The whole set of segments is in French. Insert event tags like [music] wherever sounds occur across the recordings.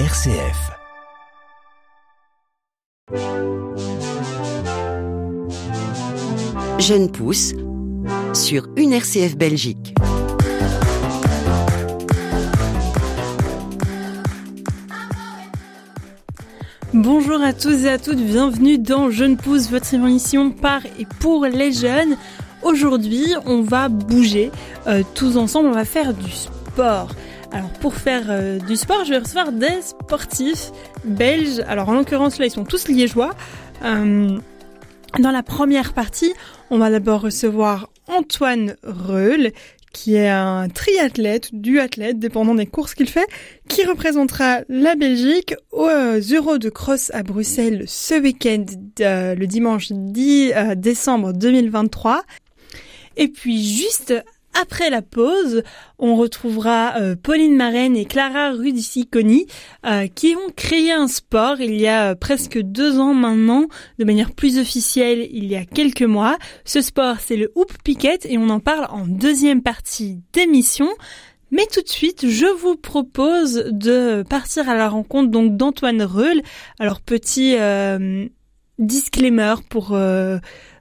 RCF. Jeune pousse sur une RCF Belgique. Bonjour à tous et à toutes, bienvenue dans Jeune Pousse, votre émission par et pour les jeunes. Aujourd'hui, on va bouger euh, tous ensemble, on va faire du sport. Alors pour faire euh, du sport, je vais recevoir des sportifs belges. Alors en l'occurrence là, ils sont tous liégeois. Euh, dans la première partie, on va d'abord recevoir Antoine Reul, qui est un triathlète, du athlète, dépendant des courses qu'il fait, qui représentera la Belgique aux Euros de cross à Bruxelles ce week-end, euh, le dimanche 10 euh, décembre 2023. Et puis juste après la pause, on retrouvera euh, Pauline Marraine et Clara Rudiciconi euh, qui ont créé un sport il y a euh, presque deux ans maintenant, de manière plus officielle il y a quelques mois. Ce sport c'est le hoop picket et on en parle en deuxième partie d'émission. Mais tout de suite, je vous propose de partir à la rencontre donc d'Antoine Reul. Alors petit disclaimer pour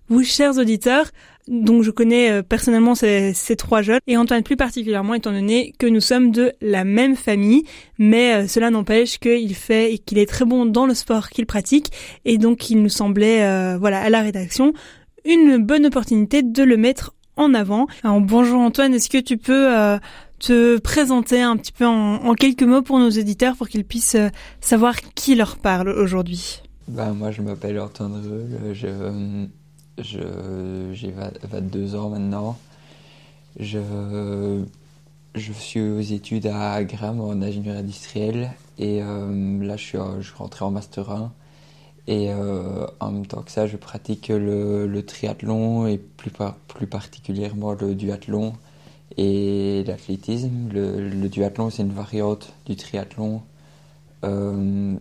vous chers auditeurs, donc je connais euh, personnellement ces, trois jeunes. Et Antoine plus particulièrement étant donné que nous sommes de la même famille, mais euh, cela n'empêche qu'il fait et qu'il est très bon dans le sport qu'il pratique. Et donc il nous semblait euh, voilà à la rédaction une bonne opportunité de le mettre en avant. Alors, bonjour Antoine, est-ce que tu peux te présenter un petit peu en, quelques mots pour nos éditeurs pour qu'ils puissent savoir qui leur parle aujourd'hui? Ben, Moi je m'appelle Antoine Reul, je j'ai 22 ans maintenant. Je, je suis aux études à Gram en ingénierie industrielle et euh, là je suis, je rentré en master 1 et euh, en même temps que ça je pratique le, triathlon et plus, plus particulièrement le duathlon et l'athlétisme. Le, le, duathlon c'est une variante du triathlon euh,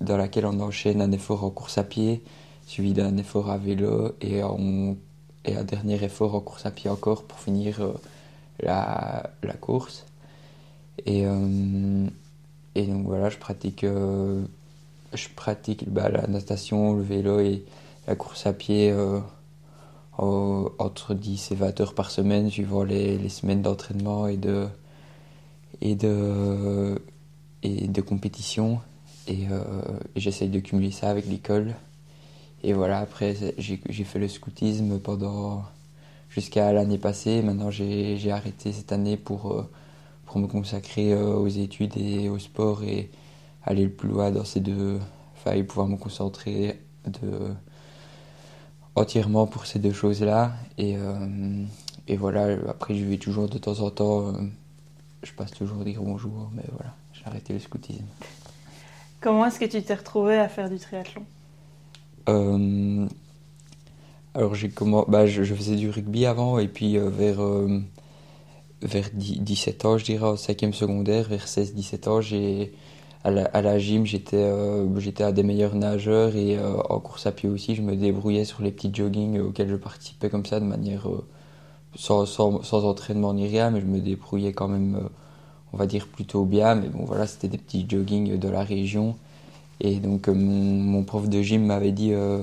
dans laquelle on enchaîne un effort en course à pied suivi d'un effort à vélo et, un dernier effort en course à pied encore pour finir euh, la, course. Et, euh, et donc voilà, je pratique, euh, je pratique bah, la natation, le vélo et la course à pied entre 10 et 20 heures par semaine, suivant les, les semaines d'entraînement et de, et, de, et de compétition. Et, et j'essaye de cumuler ça avec l'école. Et voilà, après, j'ai fait le scoutisme pendant jusqu'à l'année passée. Maintenant, j'ai arrêté cette année pour, euh, pour me consacrer euh, aux études et au sport et aller le plus loin dans ces deux. Enfin, pouvoir me concentrer de, entièrement pour ces deux choses-là. Et, euh, et voilà, après, je vais toujours de temps en temps. je passe toujours dire bonjour, mais voilà, j'ai arrêté le scoutisme. Comment est-ce que tu t'es retrouvé à faire du triathlon? Euh, alors j'ai bah, je, faisais du rugby avant et puis euh, vers euh, vers 17 ans, je dirais au 5e secondaire, vers 16-17 ans, j'ai à la, à la gym, j'étais j'étais à des meilleurs nageurs et en course à pied aussi, je me débrouillais sur les petits joggings auxquels je participais comme ça de manière sans, sans, sans, entraînement ni rien, mais je me débrouillais quand même, on va dire plutôt bien. Mais bon, voilà, c'était des petits joggings de la région. Et donc euh, mon, prof de gym m'avait dit euh,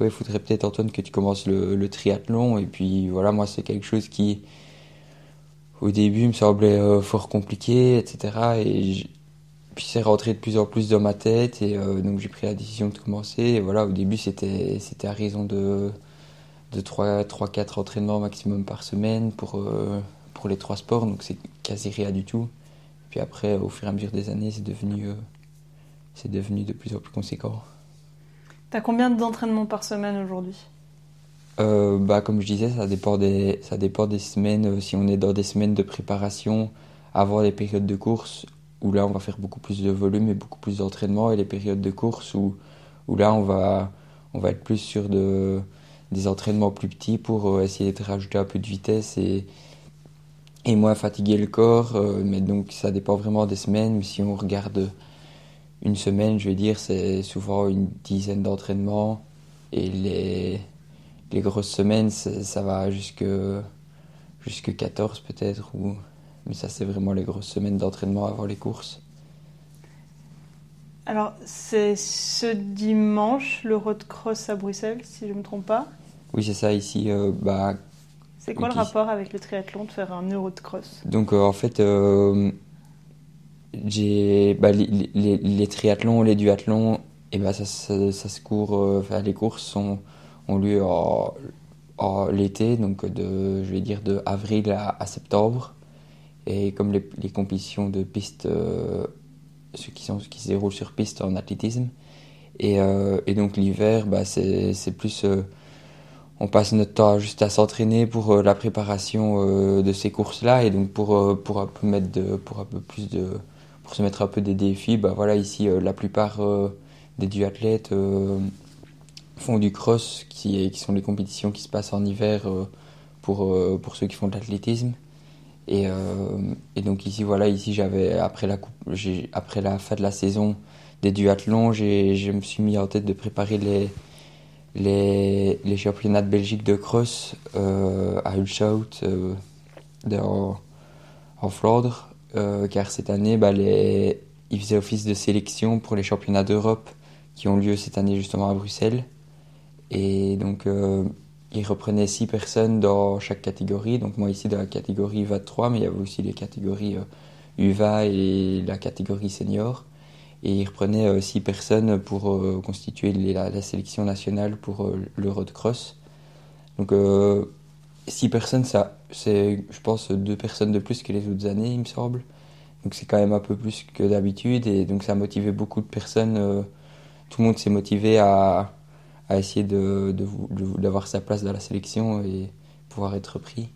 ouais, il faudrait peut-être Antoine que tu commences le, triathlon. Et puis voilà, moi c'est quelque chose qui au début me semblait euh, fort compliqué, etc. Et puis c'est rentré de plus en plus dans ma tête et donc j'ai pris la décision de commencer. Et voilà, au début c'était à raison de de 3 3 4 entraînements maximum par semaine pour pour les trois sports, donc c'est quasi rien du tout. Puis après au fur et à mesure des années, c'est devenu c'est devenu de plus en plus conséquent. T'as combien d'entraînements par semaine aujourd'hui? Euh, bah, Comme je disais, ça dépend des, ça dépend des semaines. Euh, si on est dans des semaines de préparation avant les périodes de course, où là on va faire beaucoup plus de volume et beaucoup plus d'entraînement, et les périodes de course où, où là on va, on va être plus sur de, des entraînements plus petits pour euh, essayer de rajouter un peu de vitesse et, et moins fatiguer le corps. mais donc ça dépend vraiment des semaines. Si on regarde une semaine, je vais dire, c'est souvent une dizaine d'entraînements. Et les, les grosses semaines, ça va jusque, jusque 14 peut-être. Ou... Mais ça, c'est vraiment les grosses semaines d'entraînement avant les courses. Alors, c'est ce dimanche, le road cross à Bruxelles, si je ne me trompe pas. Oui, c'est ça, ici. bah, c'est quoi le rapport avec le triathlon de faire un euro de cross? Donc, en fait, j'ai bah, les, les, triathlons, les duathlons, et ben ça, ça, se court. les courses sont, ont lieu en, l'été, donc de, je vais dire de avril à, septembre. Et comme les, les compétitions de piste, euh, ceux qui, sont, qui se déroulent sur piste en athlétisme. Et, euh, et donc l'hiver, bah, c'est plus. Euh, on passe notre temps juste à s'entraîner pour la préparation de ces courses-là et donc pour, pour, un peu mettre de, pour un peu plus de. Pour se mettre un peu des défis. Bah, voilà, ici, la plupart des duathlètes font du cross, qui, sont les compétitions qui se passent en hiver euh, pour, euh, pour ceux qui font de l'athlétisme. Et, euh, donc ici, voilà, ici j'avais après la après la fin de la saison des duathlons, je me suis mis en tête de préparer les les, les championnats de Belgique de cross à Hulshout en, en, Flandre, car cette année, bah, les, ils faisaient office de sélection pour les championnats d'Europe qui ont lieu cette année justement à Bruxelles. Et donc, euh, ils reprenaient six personnes dans chaque catégorie. Donc, moi, ici, dans la catégorie UVA 3, mais il y avait aussi les catégories euh, UVA et la catégorie senior. Et ils reprenaient euh, six personnes pour euh, constituer la, sélection nationale pour le road cross. Six personnes, ça, c'est, je pense, deux personnes de plus que les autres années, il me semble. Donc, c'est quand même un peu plus que d'habitude. Et donc, ça a motivé beaucoup de personnes. tout le monde s'est motivé à à essayer de, d'avoir sa place dans la sélection et pouvoir être pris.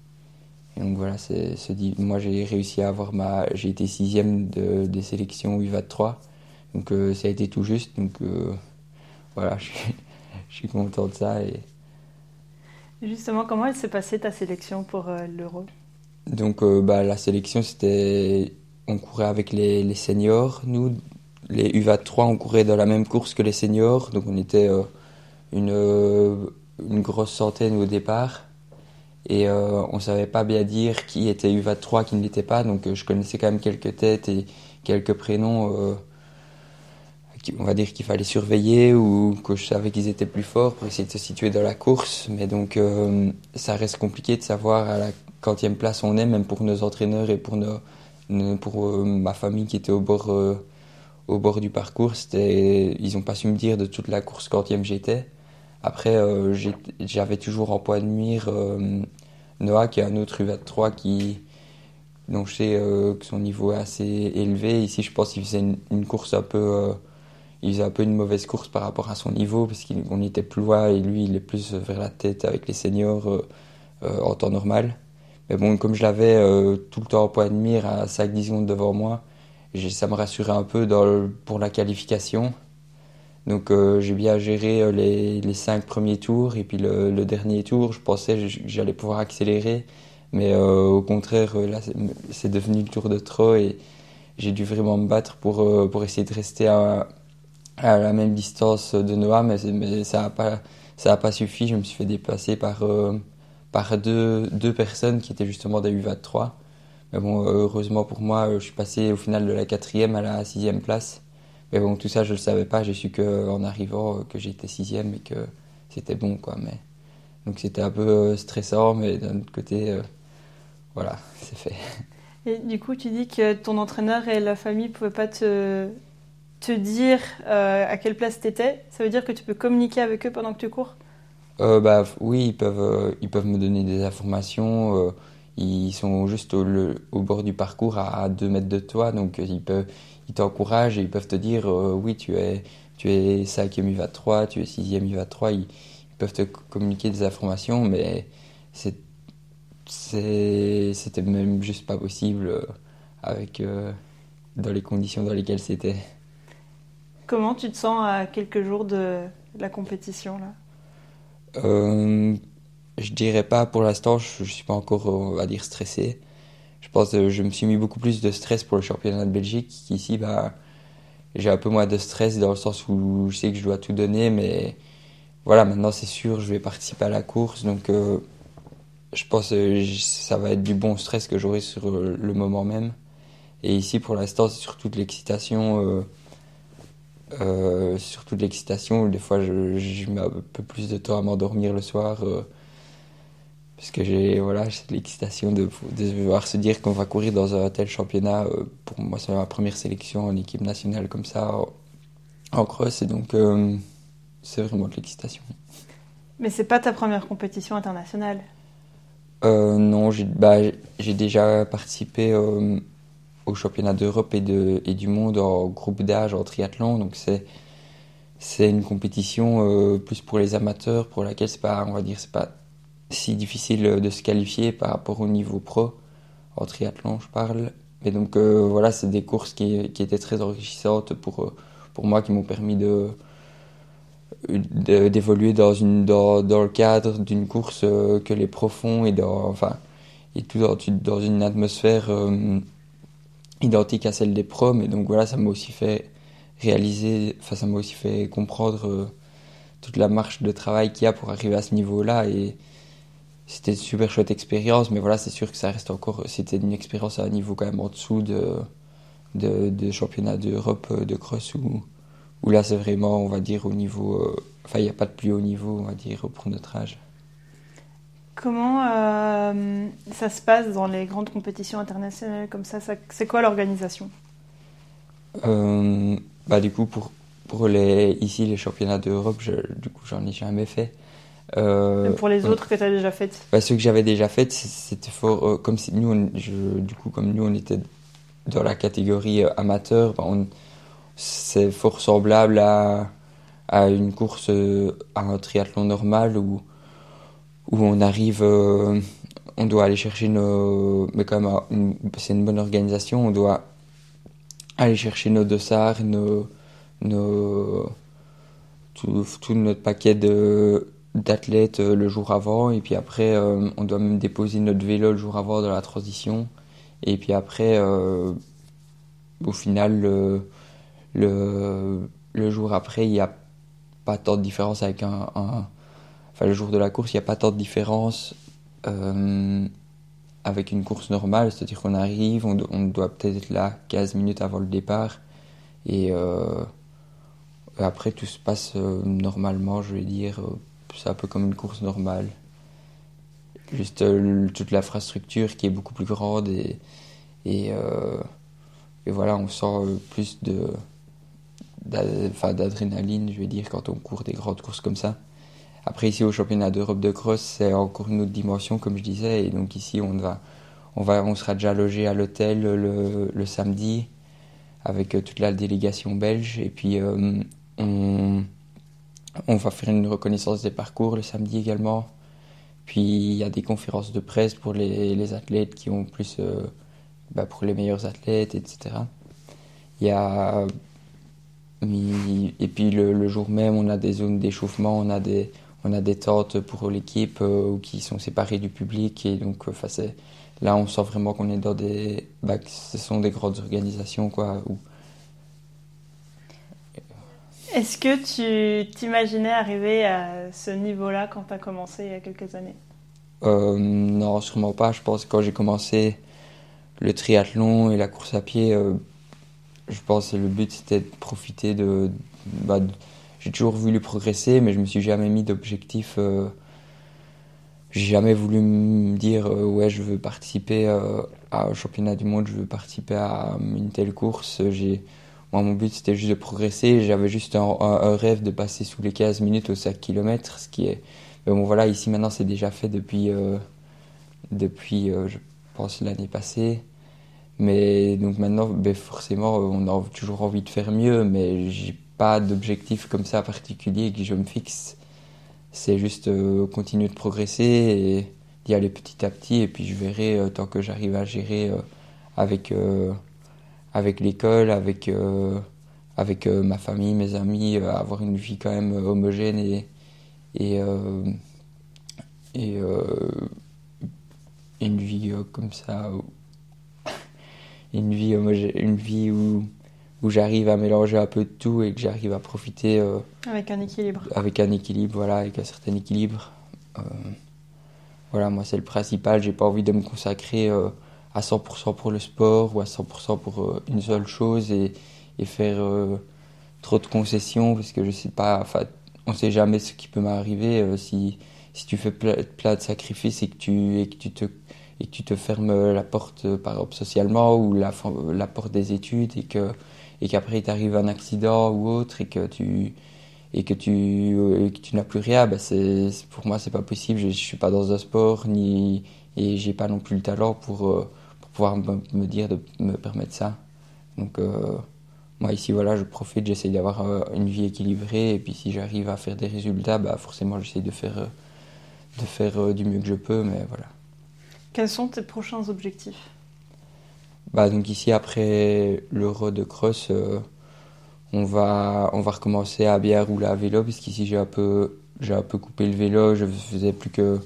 Et donc voilà, c'est, moi j'ai réussi à avoir ma. J'ai été sixième de, des sélections UVA 3. Donc euh, ça a été tout juste. Donc euh, voilà, [laughs] je suis, je suis, content de ça. Justement, comment elle s'est passée ta sélection pour euh, l'Euro? Donc bah, la sélection, c'était. On courait avec les, les seniors. Nous, les UVA 3, on courait dans la même course que les seniors. Donc on était une, euh, une grosse centaine au départ. Et euh, on savait pas bien dire qui était UVA3, qui ne l'était pas. Donc euh, je connaissais quand même quelques têtes et quelques prénoms. On va dire qu'il fallait surveiller ou que je savais qu'ils étaient plus forts pour essayer de se situer dans la course. Mais donc ça reste compliqué de savoir à la quantième place on est, même pour nos entraîneurs et pour, nos, pour ma famille qui était au bord, au bord du parcours. Ils n'ont pas su me dire de toute la course quantième j'étais. Après, euh, j'avais toujours en point de mire euh, Noah, qui est un autre UVA 3 qui, donc je sais euh, que son niveau est assez élevé. Ici, je pense qu'il faisait une, course un peu, il faisait un peu une mauvaise course par rapport à son niveau parce qu'on était plus loin et lui, il est plus vers la tête avec les seniors en temps normal. Mais bon, comme je l'avais tout le temps en point de mire à 5-10 secondes devant moi, ça me rassurait un peu pour la qualification. Donc euh, j'ai bien géré euh, les, les, cinq premiers tours et puis le, dernier tour, je pensais que j'allais pouvoir accélérer, mais euh, au contraire là c'est devenu le tour de trop et j'ai dû vraiment me battre pour pour essayer de rester à, à la même distance de Noah, mais, ça n'a pas ça a pas suffi. Je me suis fait dépasser par par deux, deux personnes qui étaient justement des UVA 3. Mais bon, heureusement pour moi, je suis passé au final de la quatrième à la sixième place. Mais bon, tout ça, je le savais pas. J'ai su qu'en arrivant, euh, que j'étais sixième et que c'était bon, quoi. Mais donc c'était un peu euh, stressant, mais d'un autre côté, euh, voilà, [laughs] c'est fait. Et du coup, tu dis que ton entraîneur et la famille ne pouvaient pas te, te dire à quelle place tu étais. Ça veut dire que tu peux communiquer avec eux pendant que tu cours? Bah, Oui, ils peuvent, ils peuvent me donner des informations. ils sont juste au, bord du parcours à, 2 mètres de toi, donc ils peuvent, ils t'encouragent et ils peuvent te dire euh, oui, tu es, tu es 5e UVA 3, tu es 6e UVA 3. Ils, peuvent te communiquer des informations, mais c'était même juste pas possible euh, avec, euh, dans les conditions dans lesquelles c'était. Comment tu te sens à quelques jours de la compétition là? Je dirais pas pour l'instant, je, je suis pas encore, on va dire, stressé je pense que je me suis mis beaucoup plus de stress pour le championnat de Belgique. Ici, bah, j'ai un peu moins de stress dans le sens où je sais que je dois tout donner, mais voilà, maintenant c'est sûr, je vais participer à la course, donc euh, je pense que ça va être du bon stress que j'aurai sur le moment même. Et ici, pour l'instant, c'est surtout de l'excitation. Euh, surtout de l'excitation. Des fois, je, mets un peu plus de temps à m'endormir le soir. parce que j'ai voilà, l'excitation de, de devoir se dire qu'on va courir dans un tel championnat. pour moi, c'est ma première sélection en équipe nationale comme ça, en cross. Et donc, c'est vraiment de l'excitation. Mais c'est pas ta première compétition internationale? Euh, Non, j'ai bah, déjà participé euh, au championnat d'Europe et, de, et du monde en groupe d'âge en triathlon. Donc c'est une compétition euh, plus pour les amateurs, pour laquelle c'est pas, on va dire, c'est pas si difficile de se qualifier par rapport au niveau pro en triathlon, je parle. Mais donc voilà, c'est des courses qui, qui, étaient très enrichissantes pour pour moi, qui m'ont permis de d'évoluer dans une dans, dans, le cadre d'une course euh, que les profonds et dans enfin et tout dans, une atmosphère euh, identique à celle des pros mais donc voilà ça m'a aussi fait réaliser enfin ça m'a aussi fait comprendre euh, toute la marche de travail qu'il y a pour arriver à ce niveau là et c'était une super chouette expérience mais voilà c'est sûr que ça reste encore c'était une expérience à un niveau quand même en dessous de de, championnat d'Europe de cross ou où là c'est vraiment, on va dire, au niveau. Euh, enfin, il n'y a pas de plus haut niveau, on va dire, pour notre âge. Comment euh, ça se passe dans les grandes compétitions internationales comme ça, C'est quoi l'organisation? Euh, bah, Du coup, pour, pour les, ici, les championnats d'Europe, du coup, j'en ai jamais fait. pour les autres que tu as déjà faites? Bah, Ceux que j'avais déjà fait, c'était fort. comme si nous, du coup, comme nous, on était dans la catégorie amateur, bah, on, c'est fort semblable à, à une course, euh, à un triathlon normal où, où on arrive, euh, on doit aller chercher nos. Mais quand même, c'est une bonne organisation, on doit aller chercher nos dossards, nos, nos, tout, notre paquet de d'athlètes euh, le jour avant et puis après on doit même déposer notre vélo le jour avant dans la transition et puis après au final le, le jour après, il n'y a pas tant de différence avec un, Le jour de la course, il n'y a pas tant de différence euh, avec une course normale. C'est-à-dire qu'on arrive, on, doit peut-être être là 15 minutes avant le départ. Et euh, après, tout se passe euh, normalement, je vais dire. c'est un peu comme une course normale. Juste toute l'infrastructure qui est beaucoup plus grande et voilà, on sent plus de d'adrénaline, je vais dire, quand on court des grandes courses comme ça. Après, ici, au championnat d'Europe de cross, c'est encore une autre dimension, comme je disais. Et donc, ici, on, va, on, va, on sera déjà logé à l'hôtel le, le, samedi avec euh, toute la délégation belge. Et puis, euh, on, on va faire une reconnaissance des parcours le samedi également. Puis, il y a des conférences de presse pour les, les athlètes qui ont plus. Euh, bah, pour les meilleurs athlètes, etc. Il y a et puis le, jour même, on a des zones d'échauffement, on a des, on a des tentes pour l'équipe euh, qui sont séparées du public. Et donc, enfin, là, on sent vraiment qu'on est dans des. Bah, ce sont des grandes organisations, quoi. Est-ce que tu t'imaginais arriver à ce niveau-là quand tu as commencé il y a quelques années? Euh, Non, sûrement pas. Je pense que quand j'ai commencé le triathlon et la course à pied, euh, je pense que le but c'était de profiter de. Bah, j'ai toujours voulu progresser, mais je me suis jamais mis d'objectif. Euh, j'ai jamais voulu me dire euh, ouais je veux participer euh, au championnat du monde, je veux participer à une telle course. Moi mon but c'était juste de progresser. J'avais juste un, rêve de passer sous les 15 minutes au 5 km, ce qui est. Bon voilà ici maintenant c'est déjà fait depuis depuis je pense l'année passée. Mais donc maintenant, ben forcément, on a toujours envie de faire mieux, mais j'ai pas d'objectif comme ça particulier que je me fixe. C'est juste euh, continuer de progresser et d'y aller petit à petit, et puis je verrai euh, tant que j'arrive à gérer euh, avec, avec l'école, avec, avec ma famille, mes amis, avoir une vie quand même homogène et, et, et une vie comme ça [laughs] une vie, une vie où, où j'arrive à mélanger un peu de tout et que j'arrive à profiter. Euh, avec un équilibre. Avec un équilibre, voilà, avec un certain équilibre. Euh, voilà, moi c'est le principal. J'ai pas envie de me consacrer euh, à 100% pour le sport ou à 100% pour une seule chose et, et faire, trop de concessions parce que je sais pas, enfin, on sait jamais ce qui peut m'arriver si, si tu fais plein, de sacrifices et que tu, et que tu te et que tu te fermes la porte par exemple socialement ou la, la porte des études et que et qu'après il t'arrive un accident ou autre et que tu et que tu que tu n'as plus rien bah c'est pour moi c'est pas possible je, je suis pas dans un sport ni et j'ai pas non plus le talent pour, euh, pour pouvoir me, dire de me permettre ça. Donc euh, moi ici voilà, je profite, j'essaye d'avoir euh, une vie équilibrée et puis si j'arrive à faire des résultats, bah forcément j'essaye de faire de faire du mieux que je peux, mais voilà. Quels sont tes prochains objectifs? Bah donc ici après l'Euro de cross, on va on va recommencer à bien rouler à vélo puisqu'ici j'ai un peu un peu coupé le vélo, je faisais plus que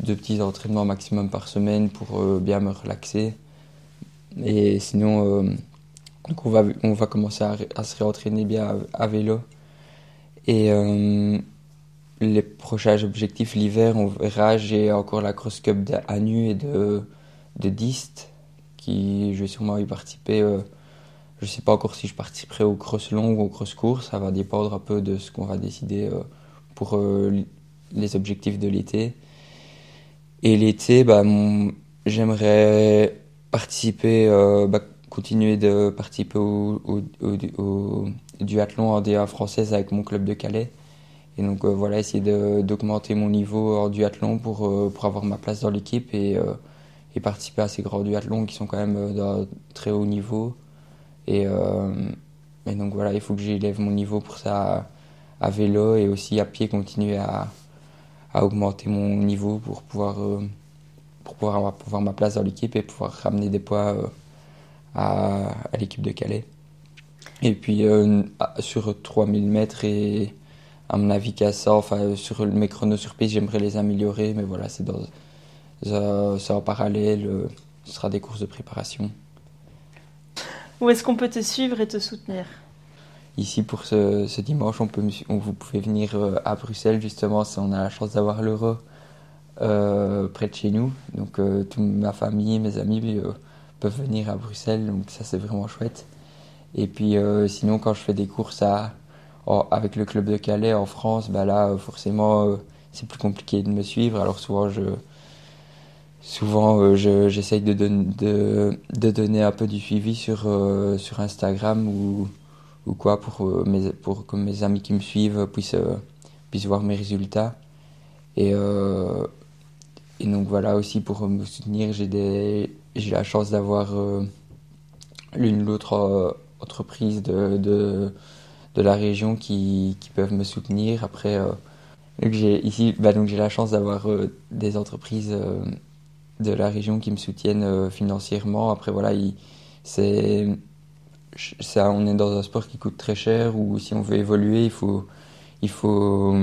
deux petits entraînements maximum par semaine pour euh, bien me relaxer. Et sinon, euh, donc on, va, on va commencer à, se réentraîner bien à, vélo. Et euh, les prochains objectifs l'hiver, on verra. J'ai encore la Cross Cup d'Anu et de, de Dist, je vais sûrement y participer. je ne sais pas encore si je participerai au cross long ou au cross court. Ça va dépendre un peu de ce qu'on va décider pour les objectifs de l'été. Et l'été, bah, j'aimerais participer, euh, bah, continuer de participer au, au, duathlon en DA française avec mon club de Calais. Et donc euh, voilà, essayer d'augmenter mon niveau en duathlon pour, euh, pour avoir ma place dans l'équipe participer à ces grands duathlons qui sont quand même d'un très haut niveau. Et, et donc voilà, il faut que j'élève mon niveau pour ça à, vélo et aussi à pied continuer à, augmenter mon niveau pour pouvoir, euh, pour pouvoir avoir, ma place dans l'équipe et pouvoir ramener des poids euh, à, l'équipe de Calais. Et puis euh, sur 3000 mètres et à mon avis qu'à ça, enfin sur mes chronos sur piste, j'aimerais les améliorer, mais voilà, c'est dans ça, en parallèle, ce sera des courses de préparation. Où est-ce qu'on peut te suivre et te soutenir? Ici, pour ce, dimanche, on peut, vous pouvez venir euh, à Bruxelles, justement, si on a la chance d'avoir l'euro euh, près de chez nous. Donc, euh, toute ma famille, mes amis peuvent venir à Bruxelles, donc ça, c'est vraiment chouette. Et puis, sinon, quand je fais des courses à, avec le club de Calais en France, bah là, forcément, c'est plus compliqué de me suivre. Alors, souvent, je souvent j'essaye de, de, de, donner un peu du suivi sur, sur Instagram ou ou quoi pour, euh, mes, pour que mes amis qui me suivent puissent, euh, puissent voir mes résultats. Et, euh, et donc voilà aussi pour me soutenir, j'ai la chance d'avoir l'une ou l'autre entreprise de, de, de, la région qui, qui, peuvent me soutenir. Après, j'ai ici, bah donc j'ai la chance d'avoir des entreprises de la région qui me soutiennent financièrement. Après voilà, c'est ça, on est dans un sport qui coûte très cher ou si on veut évoluer, il faut, il faut,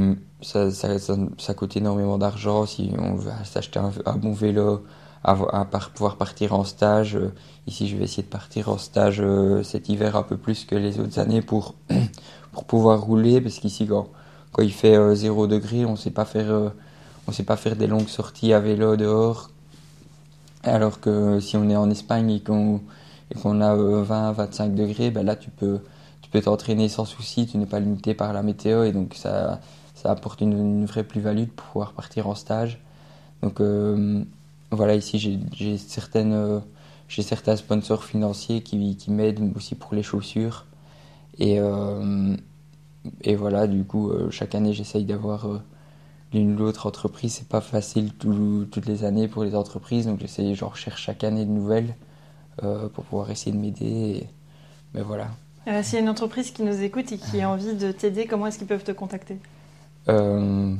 ça, ça, coûte énormément d'argent. Si on veut s'acheter un, bon vélo, à, à, pouvoir partir en stage. Euh, ici, je vais essayer de partir en stage euh, cet hiver un peu plus que les autres années pour, [coughs] pour pouvoir rouler parce qu'ici, quand, quand il fait 0 euh, degré, on sait pas faire, on sait pas faire des longues sorties à vélo dehors. Alors que si on est en Espagne et qu'on a 20-25 euh, degrés, ben là tu peux tu peux t'entraîner sans souci, tu n'es pas limité par la météo et donc ça, ça apporte une, vraie plus-value de pouvoir partir en stage. Donc euh, voilà, ici euh, j'ai certains sponsors financiers qui, qui m'aident aussi pour les chaussures. Et, et voilà, du coup, chaque année j'essaye d'avoir l'une ou l'autre entreprise. C'est pas facile toutes les années pour les entreprises, donc j'essaye, genre, cherche chaque année de nouvelles. Euh, pour pouvoir essayer de m'aider. Mais voilà. Euh, S'il y a une entreprise qui nous écoute et qui a envie de t'aider, comment est-ce qu'ils peuvent te contacter? Euh,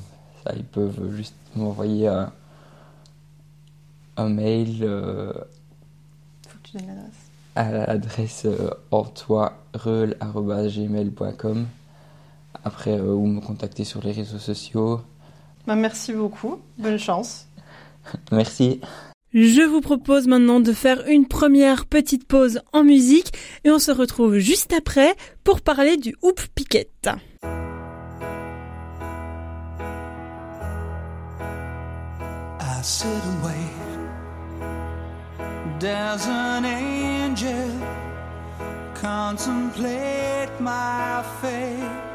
ça, Ils peuvent juste m'envoyer un, un, mail Faut que tu donnes l'adresse. à l'adresse ortoireul.gmail.com après ou me contacter sur les réseaux sociaux. Bah, merci beaucoup, bonne chance. merci. Je vous propose maintenant de faire une première petite pause en musique et on se retrouve juste après pour parler du Hoop Piquet. I sit and wait. There's an angel contemplate my fate.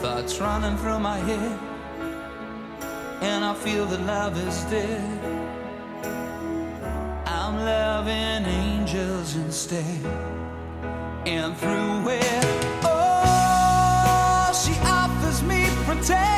thoughts running through my head, and I feel that love is dead, I'm loving angels instead. And through it, oh, she offers me protection,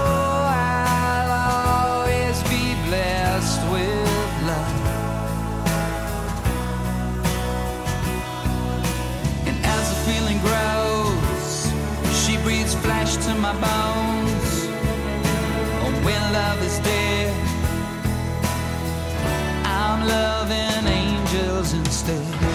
de.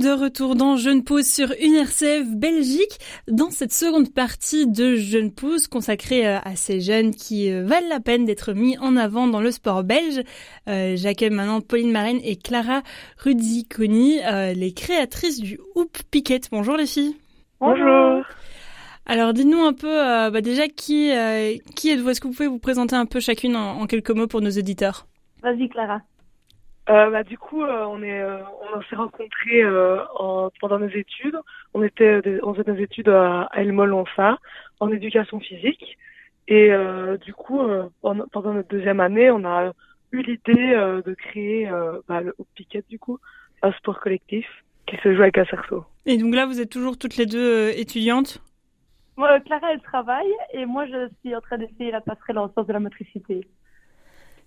Sommes de retour dans Jeune Pause sur une RCF Belgique, dans cette seconde partie de Jeune Pause consacrée euh, à ces jeunes qui euh, valent la peine d'être mis en avant dans le sport belge. Euh, J'accueille maintenant Pauline Marine et Clara Rudziconi, euh, les créatrices du Hoop Piquet. Bonjour les filles. Bonjour. Alors dites-nous un peu euh, bah, déjà qui, qui êtes-vous? Est-ce que vous pouvez vous présenter un peu chacune en, en quelques mots pour nos auditeurs? Vas-y, Clara. Euh, bah, du coup, euh, on est, euh, on s'est rencontrés euh, en, pendant nos études. On était, des- on faisait nos études à, à Elmol-Onsa en éducation physique. Et euh, du coup, euh, pendant, pendant notre deuxième année, on a eu l'idée euh, de créer euh, bah, le Hoop Piquet, du coup, un sport collectif qui se joue avec un cerceau. Et donc là, vous êtes toujours toutes les deux euh, étudiantes? Moi, Clara, elle travaille et moi, je suis en train d'essayer la passerelle en sens de la motricité.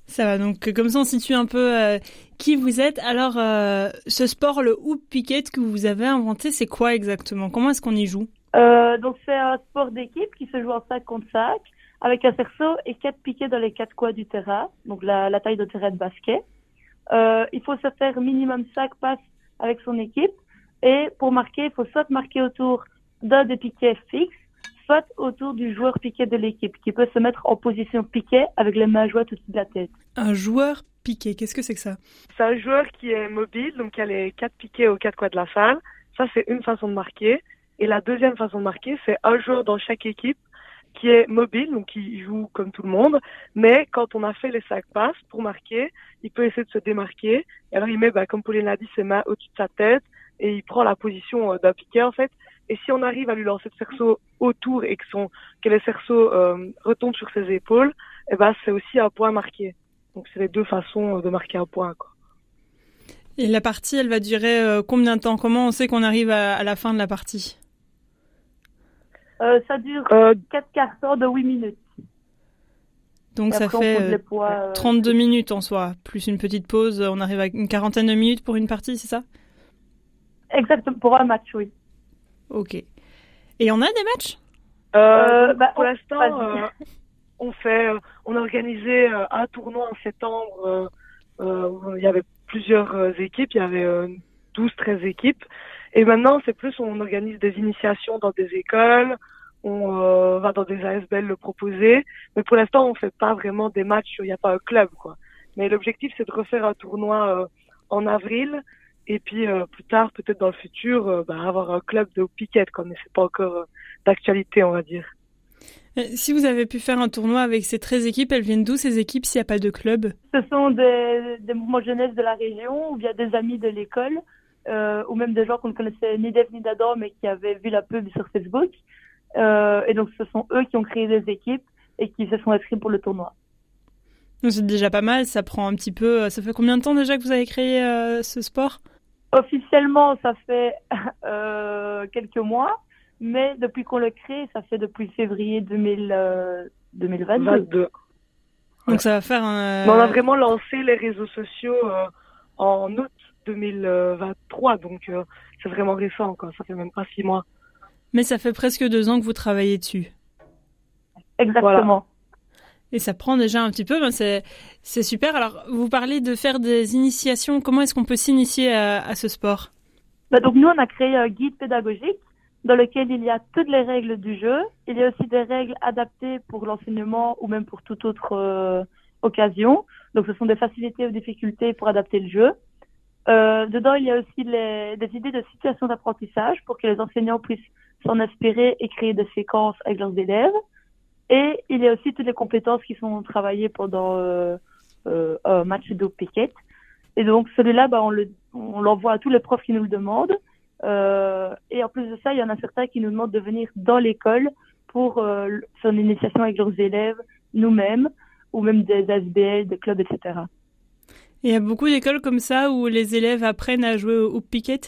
Ça va, donc comme ça on situe un peu euh, qui vous êtes. Alors, euh, ce sport, le hoop picket que vous avez inventé, c'est quoi exactement? Comment est-ce qu'on y joue? Euh, donc, c'est un sport d'équipe qui se joue en 5 contre 5 avec un cerceau et quatre piquets dans les quatre coins du terrain, donc la, taille de terrain de basket. Euh, il faut se faire minimum 5 passes avec son équipe et pour marquer, il faut soit marquer autour d'un des piquets fixes, soit autour du joueur piqué de l'équipe qui peut se mettre en position piquet avec les mains jointes au-dessus de la tête. Un joueur piqué, qu'est-ce que c'est que ça? C'est un joueur qui est mobile, donc il y a les quatre piquets aux quatre coins de la salle. Ça, c'est une façon de marquer. Et la deuxième façon de marquer, c'est un joueur dans chaque équipe qui est mobile, donc qui joue comme tout le monde. Mais quand on a fait les cinq passes pour marquer, il peut essayer de se démarquer. Et alors il met, bah, comme Pauline l'a dit, ses mains au-dessus de sa tête et il prend la position euh, d'un piquet en fait. Et si on arrive à lui lancer le cerceau autour et que son que le cerceau euh, retombe sur ses épaules, eh ben c'est aussi un point marqué. Donc c'est les deux façons euh, de marquer un point. Quoi. Et la partie, elle va durer euh, combien de temps? Comment on sait qu'on arrive à, à, la fin de la partie? Euh, Ça dure euh, 4 quarts d'heure de 8 minutes. Donc ça fait poids, 32 minutes en soi, plus une petite pause, on arrive à une quarantaine de minutes pour une partie, c'est ça? Exactement, pour un match, oui. Ok. Et on a des matchs? Euh, bah, Pour l'instant, euh, on fait, euh, on a organisé euh, un tournoi en septembre. où il y avait plusieurs équipes, il y avait 12-13 équipes. Et maintenant, c'est plus on organise des initiations dans des écoles, on va dans des ASBL le proposer. Mais pour l'instant, on fait pas vraiment des matchs. Il n'y a pas un club, quoi. Mais l'objectif, c'est de refaire un tournoi en avril et puis euh, plus tard, peut-être dans le futur, euh, bah, avoir un club de piquet, quoi, mais c'est pas encore euh, d'actualité, on va dire. Si vous avez pu faire un tournoi avec ces 13 équipes, elles viennent d'où ces équipes s'il n'y a pas de club? Ce sont des, des mouvements jeunesse de la région, ou bien des amis de l'école, euh, ou même des gens qu'on ne connaissait ni d'Eve ni d'Adam, mais qui avaient vu la pub sur Facebook. Euh, et donc ce sont eux qui ont créé des équipes et qui se sont inscrits pour le tournoi. C'est déjà pas mal, ça prend un petit peu... Ça fait combien de temps déjà que vous avez créé euh, ce sport? Officiellement, ça fait [laughs] euh, quelques mois, mais depuis qu'on le crée, ça fait depuis février 2000, euh, 2022. 22. Donc ça va faire un... Mais on a vraiment lancé les réseaux sociaux euh, en août 2023, donc euh, c'est vraiment récent, quoi. ça fait même pas six mois. Mais ça fait presque deux ans que vous travaillez dessus. Exactement. Et ça prend déjà un petit peu, ben c'est c'est super. Alors, vous parlez de faire des initiations. Comment est-ce qu'on peut s'initier à, à, ce sport? Bah Donc nous, on a créé un guide pédagogique dans lequel il y a toutes les règles du jeu. Il y a aussi des règles adaptées pour l'enseignement ou même pour toute autre euh, occasion. Donc, ce sont des facilités ou difficultés pour adapter le jeu. Euh, dedans, il y a aussi les, des idées de situations d'apprentissage pour que les enseignants puissent s'en inspirer et créer des séquences avec leurs élèves. Et il y a aussi toutes les compétences qui sont travaillées pendant euh, euh, un match de piquet. Et donc celui-là, bah, on, le, on l'envoie à tous les profs qui nous le demandent. Euh, et en plus de ça, il y en a certains qui nous demandent de venir dans l'école pour euh, faire une initiation avec leurs élèves, nous-mêmes, ou même des ASBL, des clubs, etc. Il y a beaucoup d'écoles comme ça où les élèves apprennent à jouer au, au piquet?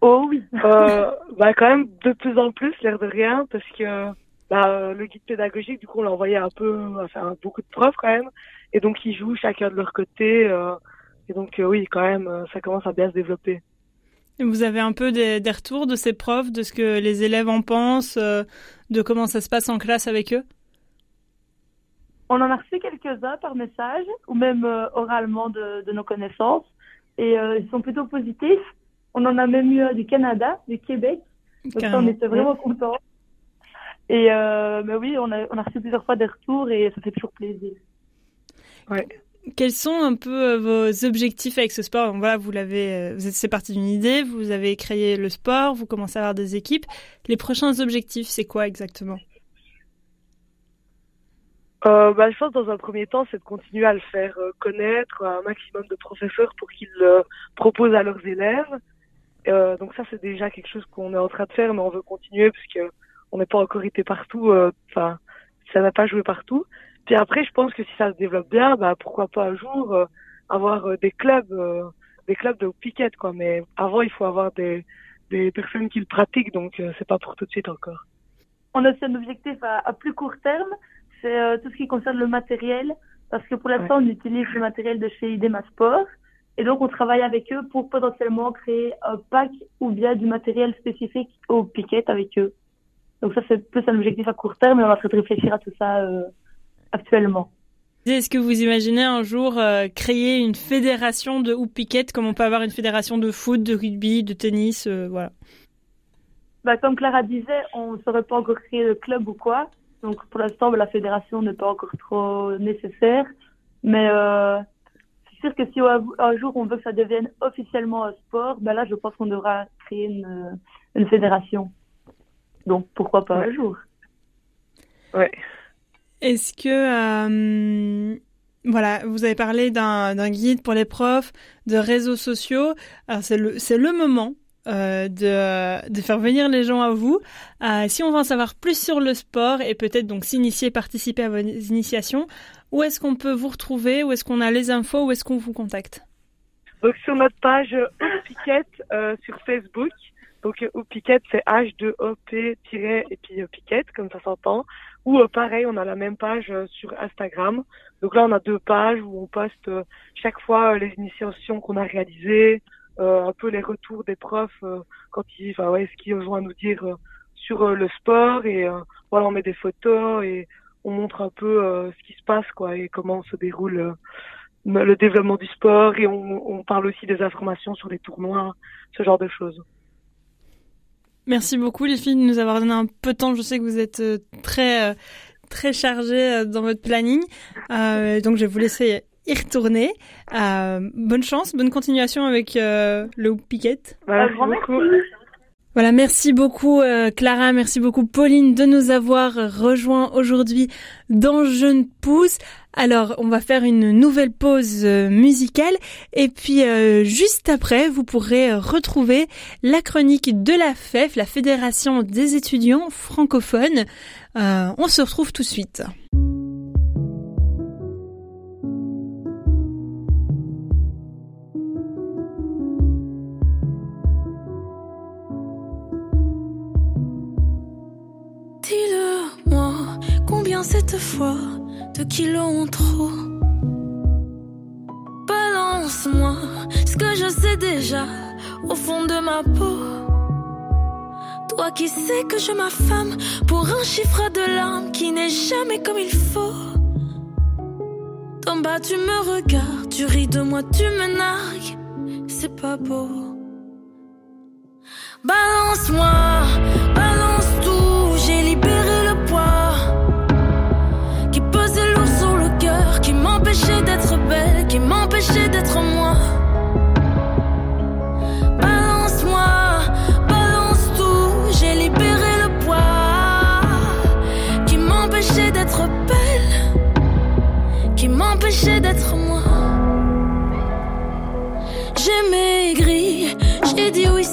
Oh oui. euh, bah quand même de plus en plus, l'air de rien, parce que bah, le guide pédagogique, du coup, on l'a envoyé un peu, enfin, beaucoup de profs quand même. Et donc, ils jouent chacun de leur côté. Euh, et donc, euh, oui, quand même, ça commence à bien se développer. Et vous avez un peu des, des, retours de ces profs, de ce que les élèves en pensent, euh, de comment ça se passe en classe avec eux? On en a reçu quelques-uns par message, ou même euh, oralement de, de, nos connaissances. Et euh, ils sont plutôt positifs. On en a même eu du Canada, du Québec. Donc, ça, on était vraiment contents. Et euh, bah oui, on a, on a reçu plusieurs fois des retours et ça fait toujours plaisir. Ouais. Quels sont un peu vos objectifs avec ce sport? Voilà, vous l'avez, vous êtes, c'est parti d'une idée, vous avez créé le sport, vous commencez à avoir des équipes. Les prochains objectifs, c'est quoi exactement? Euh, bah, je pense dans un premier temps, c'est de continuer à le faire euh, connaître à un maximum de professeurs pour qu'ils le proposent à leurs élèves. Euh, donc ça, c'est déjà quelque chose qu'on est en train de faire, mais on veut continuer parce que on n'est pas encore été partout, enfin, euh, ça n'a pas joué partout. Puis après, je pense que si ça se développe bien, bah, pourquoi pas un jour euh, avoir euh, des clubs, des clubs de piquet, quoi. Mais avant, il faut avoir des, des personnes qui le pratiquent, donc c'est pas pour tout de suite encore. on a aussi un objectif à, plus court terme, c'est euh, tout ce qui concerne le matériel, parce que pour l'instant, on utilise le matériel de chez IDEMA Sport. Et donc, on travaille avec eux pour potentiellement créer un pack ou bien du matériel spécifique au piquet avec eux. Donc ça, c'est plus un objectif à court terme et on va en train de réfléchir à tout ça euh, actuellement. Est-ce que vous imaginez un jour euh, créer une fédération de hoop piquet comme on peut avoir une fédération de foot, de rugby, de tennis, euh, voilà bah, Comme Clara disait, on ne saurait pas encore créer de club ou quoi. Donc pour l'instant, la fédération n'est pas encore trop nécessaire. Mais c'est sûr que si un jour on veut que ça devienne officiellement un sport, bah là je pense qu'on devra créer une, une fédération. Donc pourquoi pas un jour? Ouais. Est-ce que euh, voilà, vous avez parlé d'un guide pour les profs, de réseaux sociaux. Alors c'est le le moment euh, de, de faire venir les gens à vous. Euh, si on veut en savoir plus sur le sport et peut-être donc s'initier, participer à vos initiations, où est-ce qu'on peut vous retrouver? Où est-ce qu'on a les infos? Où est-ce qu'on vous contacte? Donc sur notre page Piquette euh, sur Facebook. Donc Piquette c'est H2OP- et puis Piquette comme ça s'entend. Ou pareil, on a la même page sur Instagram. Donc là on a deux pages où on poste chaque fois les initiations qu'on a réalisées, euh, un peu les retours des profs euh, quand ils, enfin ouais, ce qu'ils ont à nous dire euh, sur le sport et voilà, on met des photos et on montre un peu ce qui se passe quoi et comment se déroule le développement du sport et on, on, parle aussi des informations sur les tournois, ce genre de choses. Merci beaucoup les filles de nous avoir donné un peu de temps. Je sais que vous êtes très très chargées dans votre planning, euh, donc je vais vous laisser y retourner. Euh, bonne chance, bonne continuation avec euh, le Piquet. Merci beaucoup. Voilà, merci beaucoup euh, Clara, merci beaucoup Pauline de nous avoir rejoints aujourd'hui dans Jeune Pousse. Alors, on va faire une nouvelle pause musicale et puis juste après, vous pourrez retrouver la chronique de la FEF, la Fédération des étudiants francophones. on se retrouve tout de suite. cette fois de kilos en trop. Balance-moi ce que je sais déjà au fond de ma peau. Toi qui sais que je m'affame pour un chiffre de larmes qui n'est jamais comme il faut. D'en bas tu me regardes, tu ris de moi, tu me nargues, c'est pas beau. Balance-moi,